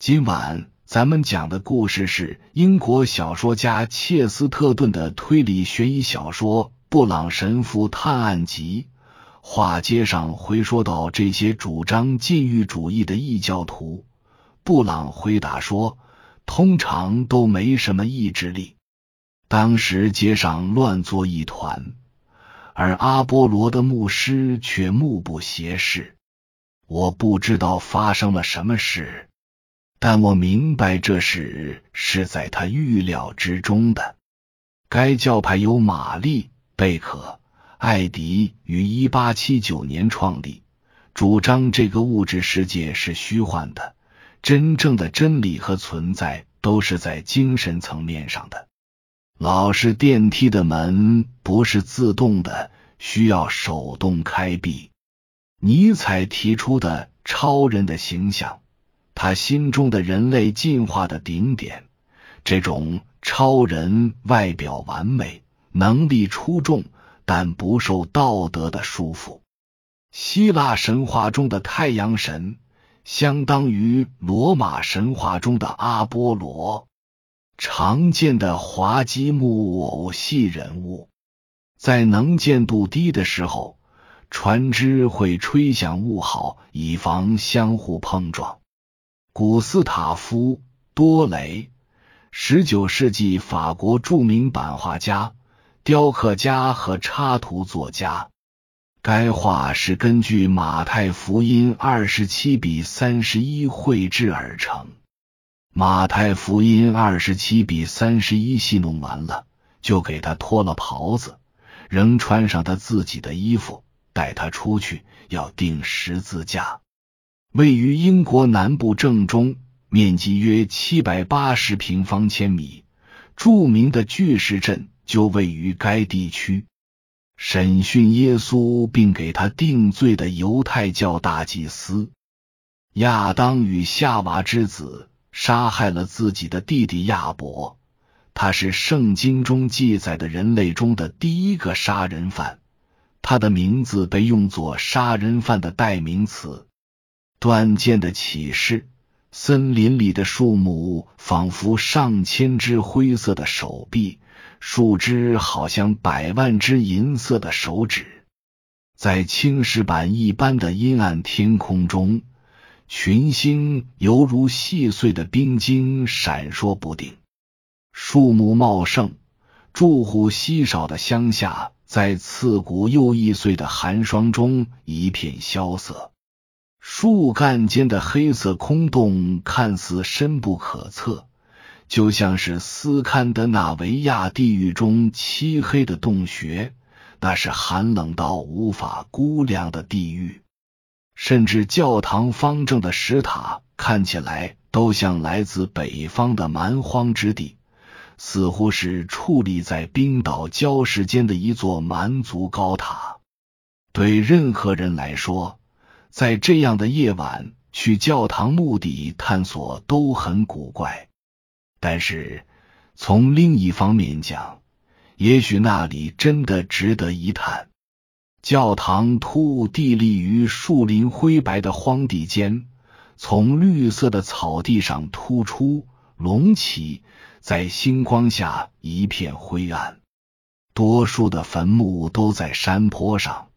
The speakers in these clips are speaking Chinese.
今晚咱们讲的故事是英国小说家切斯特顿的推理悬疑小说《布朗神父探案集》。话接上回说到这些主张禁欲主义的异教徒，布朗回答说，通常都没什么意志力。当时街上乱作一团，而阿波罗的牧师却目不斜视。我不知道发生了什么事，但我明白这事是在他预料之中的。该教派由玛丽贝克。艾迪于一八七九年创立，主张这个物质世界是虚幻的，真正的真理和存在都是在精神层面上的。老式电梯的门不是自动的，需要手动开闭。尼采提出的超人的形象，他心中的人类进化的顶点。这种超人外表完美，能力出众。但不受道德的束缚。希腊神话中的太阳神，相当于罗马神话中的阿波罗。常见的滑稽木偶戏人物，在能见度低的时候，船只会吹响雾号，以防相互碰撞。古斯塔夫·多雷，十九世纪法国著名版画家。雕刻家和插图作家，该画是根据马太福音二十七比三十一绘制而成。马太福音二十七比三十一戏弄完了，就给他脱了袍子，仍穿上他自己的衣服，带他出去要钉十字架。位于英国南部正中，面积约七百八十平方千米，著名的巨石阵。就位于该地区。审讯耶稣并给他定罪的犹太教大祭司亚当与夏娃之子杀害了自己的弟弟亚伯，他是圣经中记载的人类中的第一个杀人犯。他的名字被用作杀人犯的代名词。断剑的启示，森林里的树木仿佛上千只灰色的手臂。树枝好像百万只银色的手指，在青石板一般的阴暗天空中，群星犹如细碎的冰晶闪烁不定。树木茂盛、住户稀少的乡下，在刺骨又易碎的寒霜中一片萧瑟。树干间的黑色空洞看似深不可测。就像是斯堪的纳维亚地狱中漆黑的洞穴，那是寒冷到无法估量的地狱。甚至教堂方正的石塔看起来都像来自北方的蛮荒之地，似乎是矗立在冰岛礁石间的一座蛮族高塔。对任何人来说，在这样的夜晚去教堂墓地探索都很古怪。但是，从另一方面讲，也许那里真的值得一探。教堂突兀地立于树林灰白的荒地间，从绿色的草地上突出隆起，在星光下一片灰暗。多数的坟墓都在山坡上，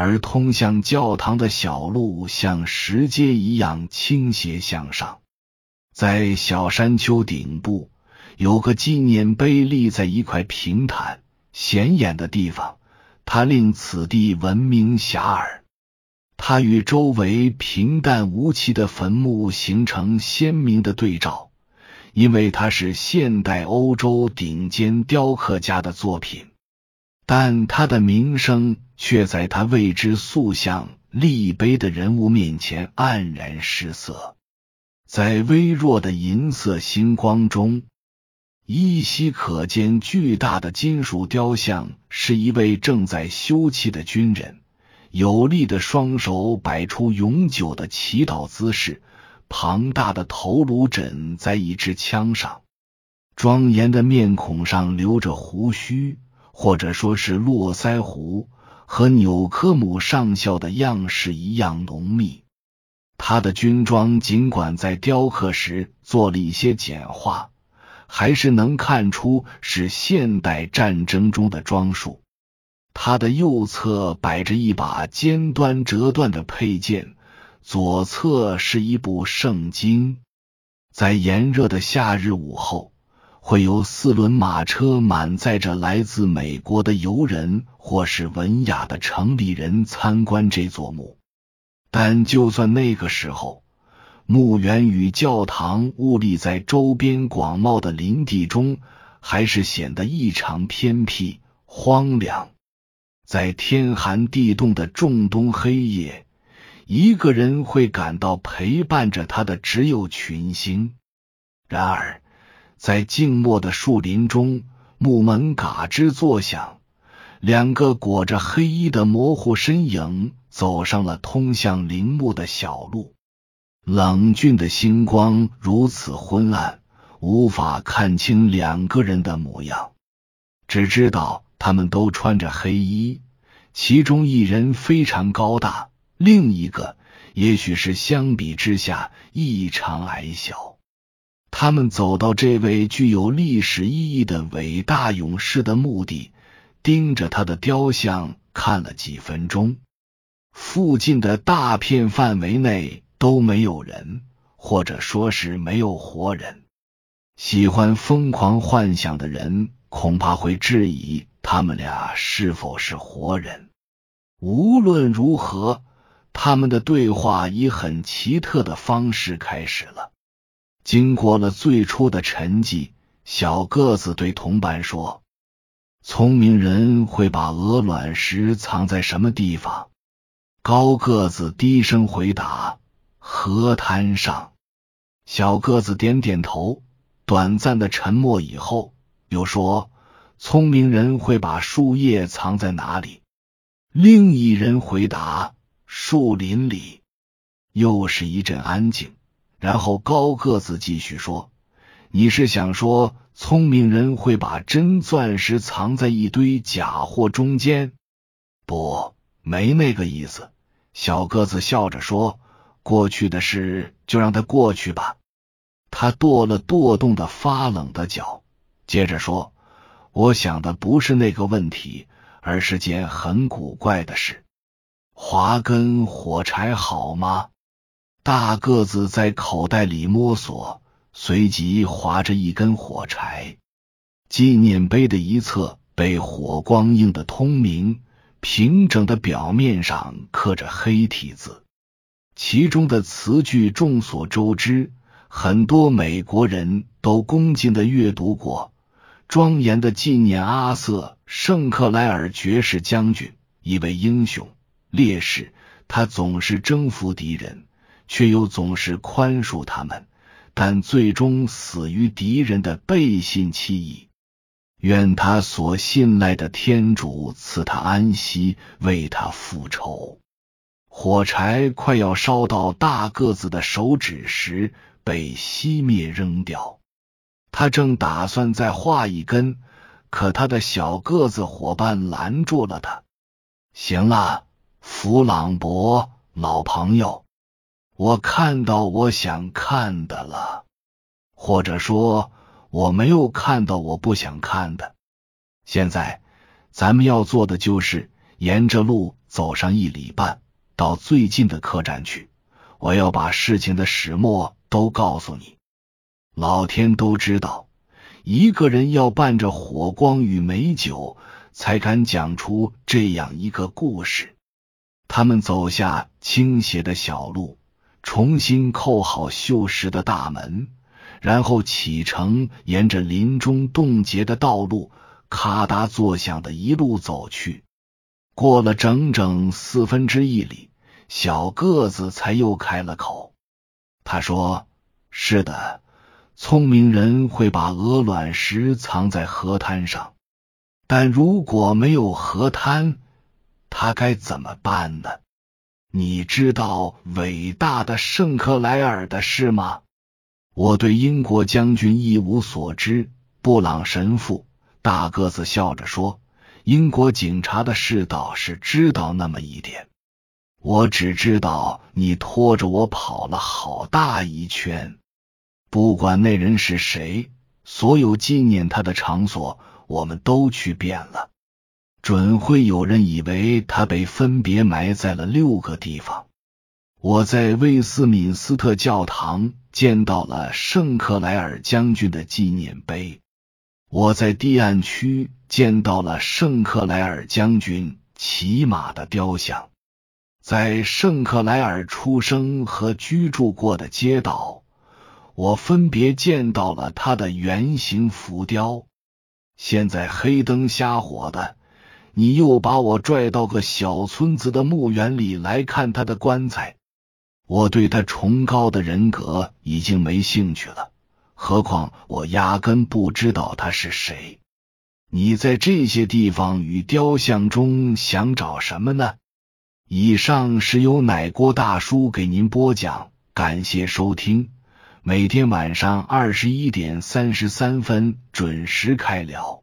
而通向教堂的小路像石阶一样倾斜向上。在小山丘顶部有个纪念碑，立在一块平坦显眼的地方，它令此地闻名遐迩。它与周围平淡无奇的坟墓形成鲜明的对照，因为它是现代欧洲顶尖雕刻家的作品。但他的名声却在他为之塑像立碑的人物面前黯然失色。在微弱的银色星光中，依稀可见巨大的金属雕像，是一位正在休憩的军人，有力的双手摆出永久的祈祷姿势，庞大的头颅枕在一支枪上，庄严的面孔上留着胡须，或者说是络腮胡，和纽科姆上校的样式一样浓密。他的军装尽管在雕刻时做了一些简化，还是能看出是现代战争中的装束。他的右侧摆着一把尖端折断的佩剑，左侧是一部圣经。在炎热的夏日午后，会有四轮马车满载着来自美国的游人或是文雅的城里人参观这座墓。但就算那个时候，墓园与教堂兀立在周边广袤的林地中，还是显得异常偏僻荒凉。在天寒地冻的仲冬黑夜，一个人会感到陪伴着他的只有群星。然而，在静默的树林中，木门嘎吱作响，两个裹着黑衣的模糊身影。走上了通向陵墓的小路，冷峻的星光如此昏暗，无法看清两个人的模样，只知道他们都穿着黑衣，其中一人非常高大，另一个也许是相比之下异常矮小。他们走到这位具有历史意义的伟大勇士的墓地，盯着他的雕像看了几分钟。附近的大片范围内都没有人，或者说是没有活人。喜欢疯狂幻想的人恐怕会质疑他们俩是否是活人。无论如何，他们的对话以很奇特的方式开始了。经过了最初的沉寂，小个子对同伴说：“聪明人会把鹅卵石藏在什么地方？”高个子低声回答：“河滩上。”小个子点点头。短暂的沉默以后，又说：“聪明人会把树叶藏在哪里？”另一人回答：“树林里。”又是一阵安静。然后高个子继续说：“你是想说，聪明人会把真钻石藏在一堆假货中间？”不，没那个意思。小个子笑着说：“过去的事就让它过去吧。”他跺了跺冻得发冷的脚，接着说：“我想的不是那个问题，而是件很古怪的事。划根火柴好吗？”大个子在口袋里摸索，随即划着一根火柴。纪念碑的一侧被火光映得通明。平整的表面上刻着黑体字，其中的词句众所周知，很多美国人都恭敬的阅读过。庄严的纪念阿瑟·圣克莱尔爵士将军，一位英雄烈士。他总是征服敌人，却又总是宽恕他们，但最终死于敌人的背信弃义。愿他所信赖的天主赐他安息，为他复仇。火柴快要烧到大个子的手指时，被熄灭扔掉。他正打算再画一根，可他的小个子伙伴拦住了他。行了，弗朗博老朋友，我看到我想看的了，或者说。我没有看到我不想看的。现在咱们要做的就是沿着路走上一里半，到最近的客栈去。我要把事情的始末都告诉你。老天都知道，一个人要伴着火光与美酒，才敢讲出这样一个故事。他们走下倾斜的小路，重新扣好锈蚀的大门。然后启程，沿着林中冻结的道路，咔嗒作响的一路走去。过了整整四分之一里，小个子才又开了口。他说：“是的，聪明人会把鹅卵石藏在河滩上，但如果没有河滩，他该怎么办呢？你知道伟大的圣克莱尔的事吗？”我对英国将军一无所知。布朗神父大个子笑着说：“英国警察的事倒是知道那么一点。”我只知道你拖着我跑了好大一圈，不管那人是谁，所有纪念他的场所我们都去遍了。准会有人以为他被分别埋在了六个地方。我在威斯敏斯特教堂见到了圣克莱尔将军的纪念碑，我在堤岸区见到了圣克莱尔将军骑马的雕像，在圣克莱尔出生和居住过的街道，我分别见到了他的圆形浮雕。现在黑灯瞎火的。你又把我拽到个小村子的墓园里来看他的棺材，我对他崇高的人格已经没兴趣了。何况我压根不知道他是谁。你在这些地方与雕像中想找什么呢？以上是由奶锅大叔给您播讲，感谢收听。每天晚上二十一点三十三分准时开聊。